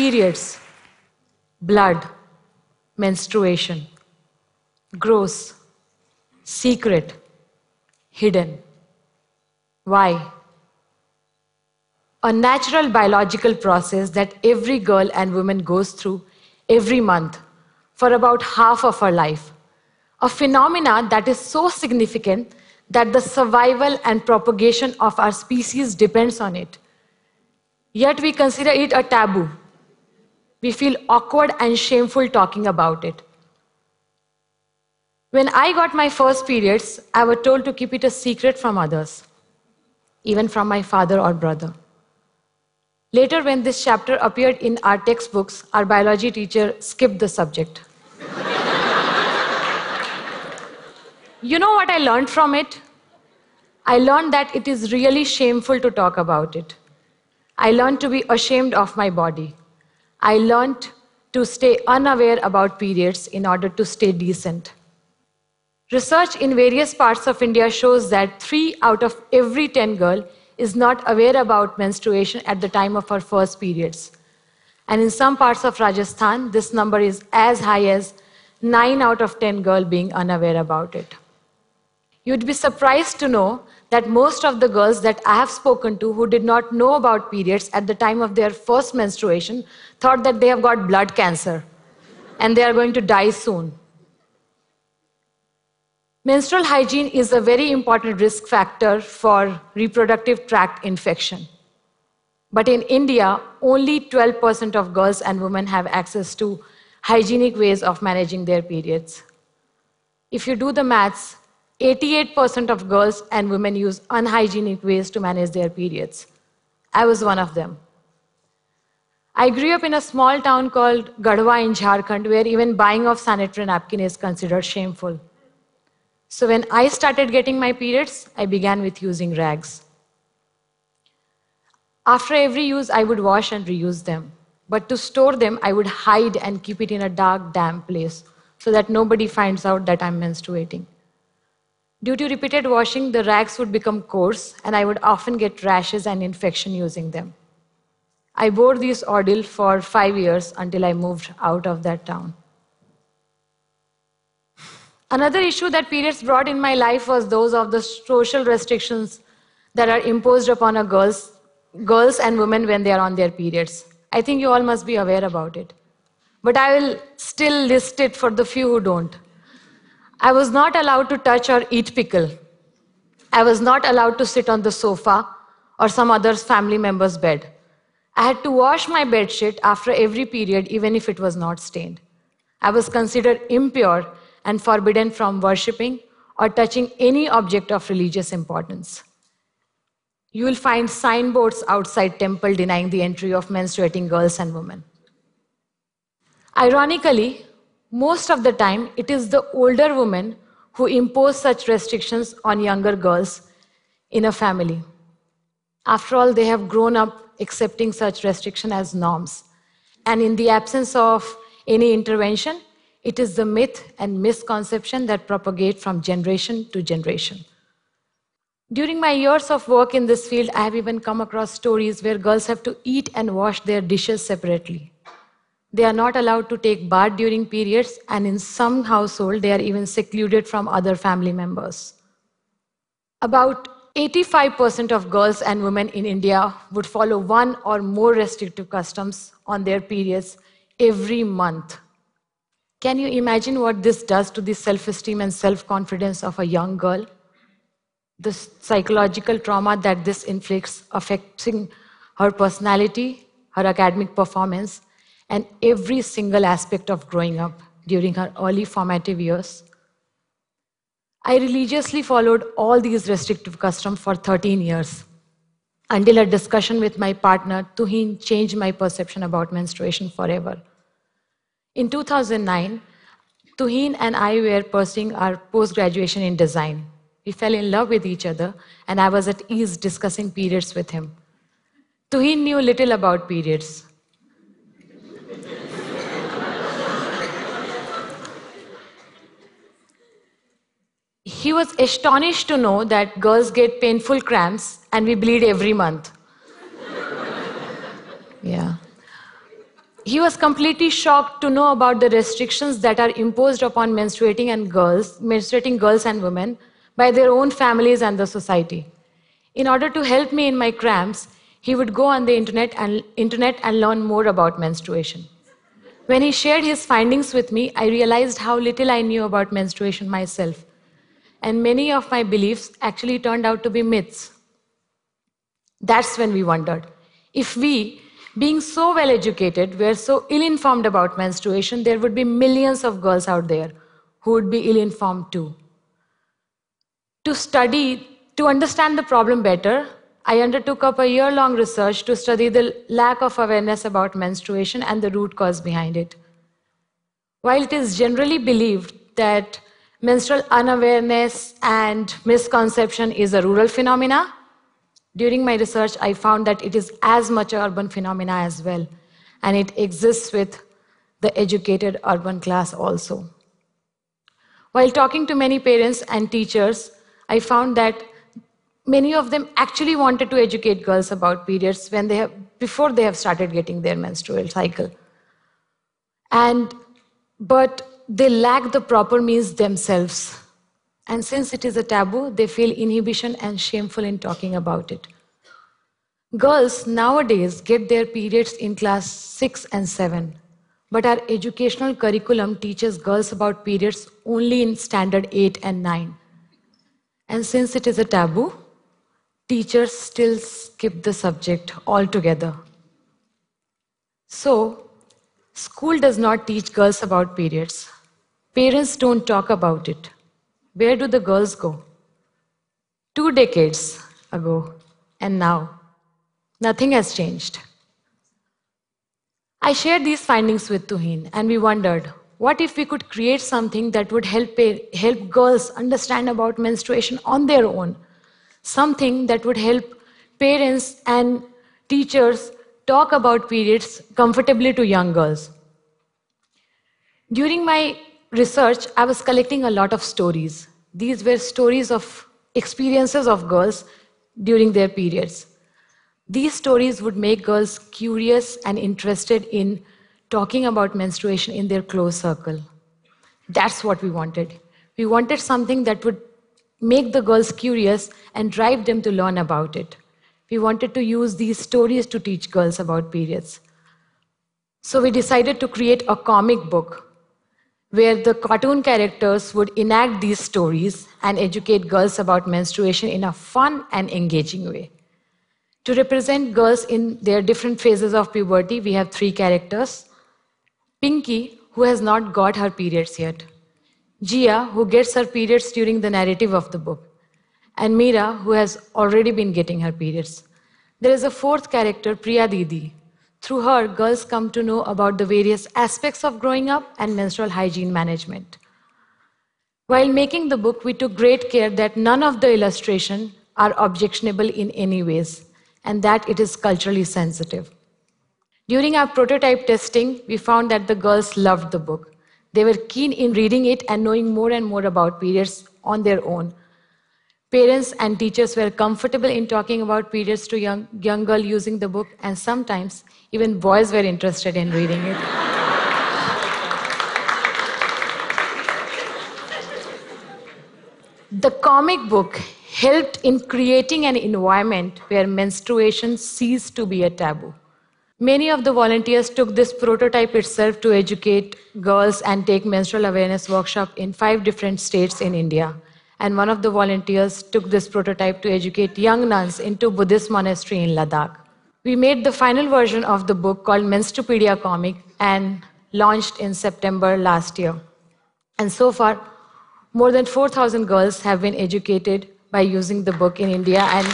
periods, blood, menstruation, gross, secret, hidden. Why? A natural biological process that every girl and woman goes through every month for about half of her life. A phenomena that is so significant that the survival and propagation of our species depends on it. Yet we consider it a taboo. We feel awkward and shameful talking about it. When I got my first periods, I was told to keep it a secret from others, even from my father or brother. Later, when this chapter appeared in our textbooks, our biology teacher skipped the subject. you know what I learned from it? I learned that it is really shameful to talk about it. I learned to be ashamed of my body. I learned to stay unaware about periods in order to stay decent. Research in various parts of India shows that 3 out of every 10 girl is not aware about menstruation at the time of her first periods. And in some parts of Rajasthan, this number is as high as 9 out of 10 girl being unaware about it. You'd be surprised to know that most of the girls that I have spoken to who did not know about periods at the time of their first menstruation thought that they have got blood cancer and they are going to die soon. Menstrual hygiene is a very important risk factor for reproductive tract infection. But in India, only 12% of girls and women have access to hygienic ways of managing their periods. If you do the maths, 88% of girls and women use unhygienic ways to manage their periods. I was one of them. I grew up in a small town called Garhwa in Jharkhand, where even buying of sanitary napkin is considered shameful. So when I started getting my periods, I began with using rags. After every use, I would wash and reuse them. But to store them, I would hide and keep it in a dark, damp place so that nobody finds out that I'm menstruating. Due to repeated washing, the rags would become coarse, and I would often get rashes and infection using them. I bore this ordeal for five years until I moved out of that town. Another issue that periods brought in my life was those of the social restrictions that are imposed upon a girls, girls and women when they are on their periods. I think you all must be aware about it. But I will still list it for the few who don't. I was not allowed to touch or eat pickle. I was not allowed to sit on the sofa or some other family member's bed. I had to wash my bedsheet after every period, even if it was not stained. I was considered impure and forbidden from worshipping or touching any object of religious importance. You will find signboards outside temple denying the entry of menstruating girls and women. Ironically, most of the time, it is the older women who impose such restrictions on younger girls in a family. After all, they have grown up accepting such restriction as norms. And in the absence of any intervention, it is the myth and misconception that propagate from generation to generation. During my years of work in this field, I have even come across stories where girls have to eat and wash their dishes separately. They are not allowed to take bath during periods, and in some household, they are even secluded from other family members. About 85% of girls and women in India would follow one or more restrictive customs on their periods every month. Can you imagine what this does to the self esteem and self confidence of a young girl? The psychological trauma that this inflicts affecting her personality, her academic performance, and every single aspect of growing up during her early formative years. I religiously followed all these restrictive customs for 13 years until a discussion with my partner, Tuhin, changed my perception about menstruation forever. In 2009, Tuhin and I were pursuing our post graduation in design. We fell in love with each other, and I was at ease discussing periods with him. Tuhin knew little about periods, he was astonished to know that girls get painful cramps and we bleed every month. yeah. He was completely shocked to know about the restrictions that are imposed upon menstruating and girls, menstruating girls and women by their own families and the society. In order to help me in my cramps, he would go on the internet and, internet and learn more about menstruation. When he shared his findings with me, I realized how little I knew about menstruation myself. And many of my beliefs actually turned out to be myths. That's when we wondered if we, being so well educated, were so ill informed about menstruation, there would be millions of girls out there who would be ill informed too. To study, to understand the problem better, I undertook up a year long research to study the lack of awareness about menstruation and the root cause behind it. While it is generally believed that menstrual unawareness and misconception is a rural phenomena, during my research I found that it is as much an urban phenomena as well, and it exists with the educated urban class also. While talking to many parents and teachers, I found that many of them actually wanted to educate girls about periods when they have, before they have started getting their menstrual cycle. And, but they lack the proper means themselves. And since it is a taboo, they feel inhibition and shameful in talking about it. Girls nowadays get their periods in class 6 and 7, but our educational curriculum teaches girls about periods only in standard 8 and 9. And since it is a taboo, teachers still skip the subject altogether. So, school does not teach girls about periods. Parents don't talk about it. Where do the girls go? Two decades ago and now, nothing has changed. I shared these findings with Tuhin and we wondered what if we could create something that would help, help girls understand about menstruation on their own? something that would help parents and teachers talk about periods comfortably to young girls. During my research, I was collecting a lot of stories. These were stories of experiences of girls during their periods. These stories would make girls curious and interested in talking about menstruation in their close circle. That's what we wanted. We wanted something that would make the girls curious and drive them to learn about it. We wanted to use these stories to teach girls about periods. So we decided to create a comic book where the cartoon characters would enact these stories and educate girls about menstruation in a fun and engaging way. To represent girls in their different phases of puberty, we have three characters. Pinky, who has not got her periods yet. Jia, who gets her periods during the narrative of the book, and Meera, who has already been getting her periods. There is a fourth character, Priya Didi. Through her, girls come to know about the various aspects of growing up and menstrual hygiene management. While making the book, we took great care that none of the illustrations are objectionable in any ways, and that it is culturally sensitive. During our prototype testing, we found that the girls loved the book. They were keen in reading it and knowing more and more about periods on their own. Parents and teachers were comfortable in talking about periods to young, young girl using the book, and sometimes even boys were interested in reading it. the comic book helped in creating an environment where menstruation ceased to be a taboo. Many of the volunteers took this prototype itself to educate girls and take menstrual awareness workshop in five different states in India. And one of the volunteers took this prototype to educate young nuns into Buddhist monastery in Ladakh. We made the final version of the book called Menstrupedia Comic and launched in September last year. And so far, more than 4,000 girls have been educated by using the book in India and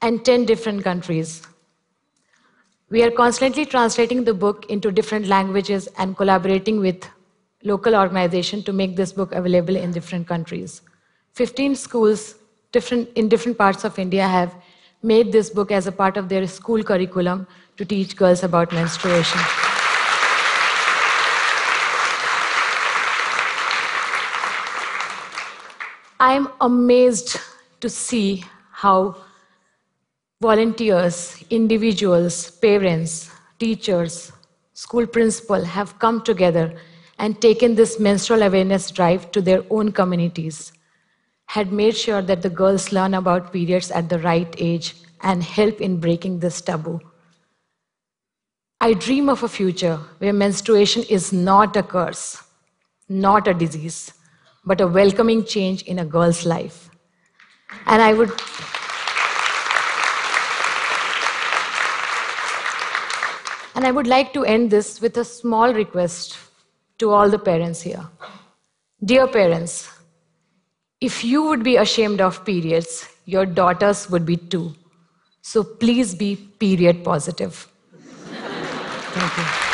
and 10 different countries. We are constantly translating the book into different languages and collaborating with local organizations to make this book available in different countries. 15 schools different, in different parts of India have made this book as a part of their school curriculum to teach girls about menstruation. I'm amazed to see how volunteers, individuals, parents, teachers, school principal have come together and taken this menstrual awareness drive to their own communities, had made sure that the girls learn about periods at the right age and help in breaking this taboo. I dream of a future where menstruation is not a curse, not a disease, but a welcoming change in a girl's life. And I would. And I would like to end this with a small request to all the parents here. Dear parents, if you would be ashamed of periods, your daughters would be too. So please be period positive. Thank you.